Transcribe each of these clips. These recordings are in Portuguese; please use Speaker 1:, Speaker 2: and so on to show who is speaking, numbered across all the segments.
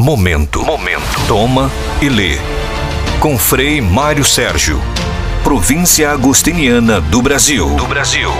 Speaker 1: Momento. Momento. Toma e lê. Com Frei Mário Sérgio. Província Agostiniana do Brasil. Do Brasil.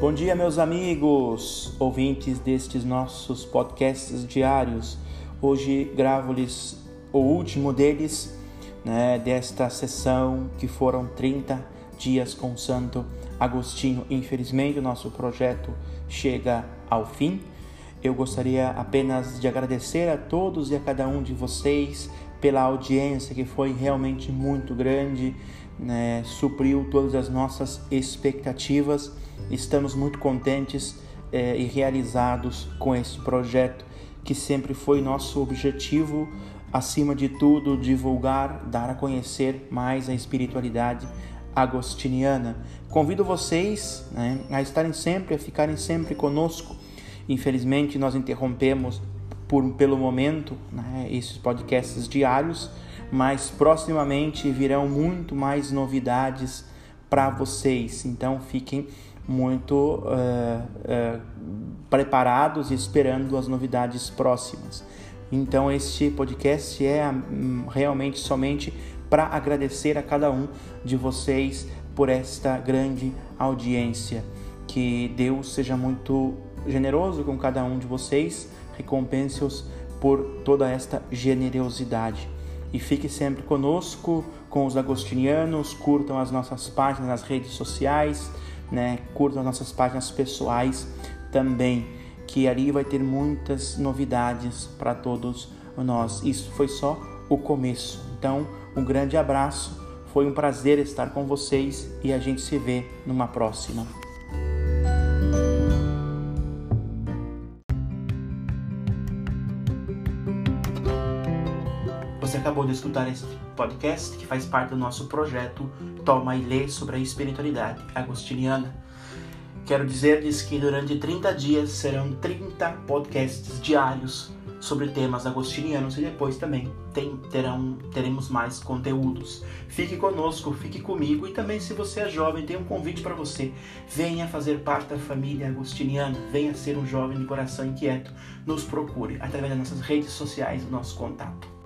Speaker 2: Bom dia, meus amigos, ouvintes destes nossos podcasts diários. Hoje gravo-lhes o último deles, né, desta sessão que foram 30 dias com Santo Agostinho. Infelizmente, o nosso projeto chega ao fim. Eu gostaria apenas de agradecer a todos e a cada um de vocês pela audiência que foi realmente muito grande, né? supriu todas as nossas expectativas. Estamos muito contentes eh, e realizados com esse projeto que sempre foi nosso objetivo, acima de tudo, divulgar, dar a conhecer mais a espiritualidade agostiniana. Convido vocês né, a estarem sempre, a ficarem sempre conosco. Infelizmente, nós interrompemos por, pelo momento né, esses podcasts diários, mas proximamente virão muito mais novidades para vocês. Então, fiquem muito uh, uh, preparados e esperando as novidades próximas. Então, este podcast é um, realmente somente para agradecer a cada um de vocês por esta grande audiência. Que Deus seja muito generoso com cada um de vocês, recompense-os por toda esta generosidade. E fique sempre conosco, com os agostinianos, curtam as nossas páginas nas redes sociais, né? curtam as nossas páginas pessoais também, que ali vai ter muitas novidades para todos nós. Isso foi só o começo. Então, um grande abraço, foi um prazer estar com vocês e a gente se vê numa próxima. Você acabou de escutar esse podcast que faz parte do nosso projeto Toma e Lê sobre a espiritualidade agostiniana. Quero dizer-lhes que durante 30 dias serão 30 podcasts diários sobre temas agostinianos e depois também tem, terão, teremos mais conteúdos. Fique conosco, fique comigo e também se você é jovem, tem um convite para você. Venha fazer parte da família agostiniana, venha ser um jovem de coração inquieto. Nos procure através das nossas redes sociais, o nosso contato.